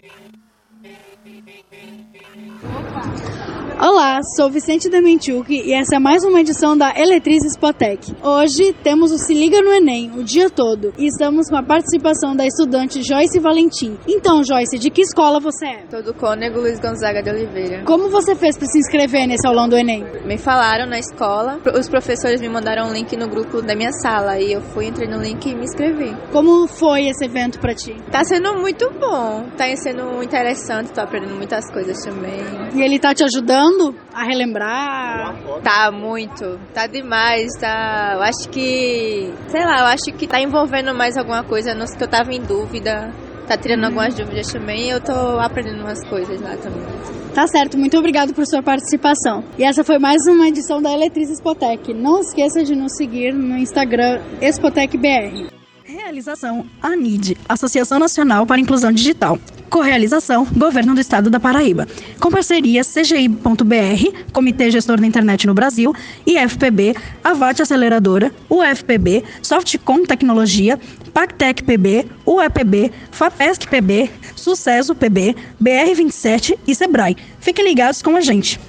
Thank you. Olá, sou Vicente Dementiuk e essa é mais uma edição da Eletriz Spotec. Hoje temos o Se Liga no Enem o dia todo e estamos com a participação da estudante Joyce Valentim. Então, Joyce, de que escola você é? Sou do Cônego Luiz Gonzaga de Oliveira. Como você fez para se inscrever nesse aulão do Enem? Me falaram na escola, os professores me mandaram um link no grupo da minha sala e eu fui, entrei no link e me inscrevi. Como foi esse evento para ti? Tá sendo muito bom, tá sendo interessante, tô aprendendo muitas coisas também. E ele tá te ajudando? a relembrar? Tá muito, tá demais, tá. Eu acho que, sei lá, eu acho que tá envolvendo mais alguma coisa, não sei que eu tava em dúvida, tá tirando hum. algumas dúvidas também, e eu tô aprendendo umas coisas lá também. Tá certo, muito obrigado por sua participação. E essa foi mais uma edição da Eletriz Espotec. Não esqueça de nos seguir no Instagram EspotecBR. Realização ANID, Associação Nacional para Inclusão Digital. Correalização Governo do Estado da Paraíba. Com parceria CGI.br, Comitê Gestor da Internet no Brasil, IFPB, Avate Aceleradora, UFPB, Softcom Tecnologia, Pactec PB, UEPB, FAPESC PB, Sucesso PB, BR27 e Sebrae. Fiquem ligados com a gente.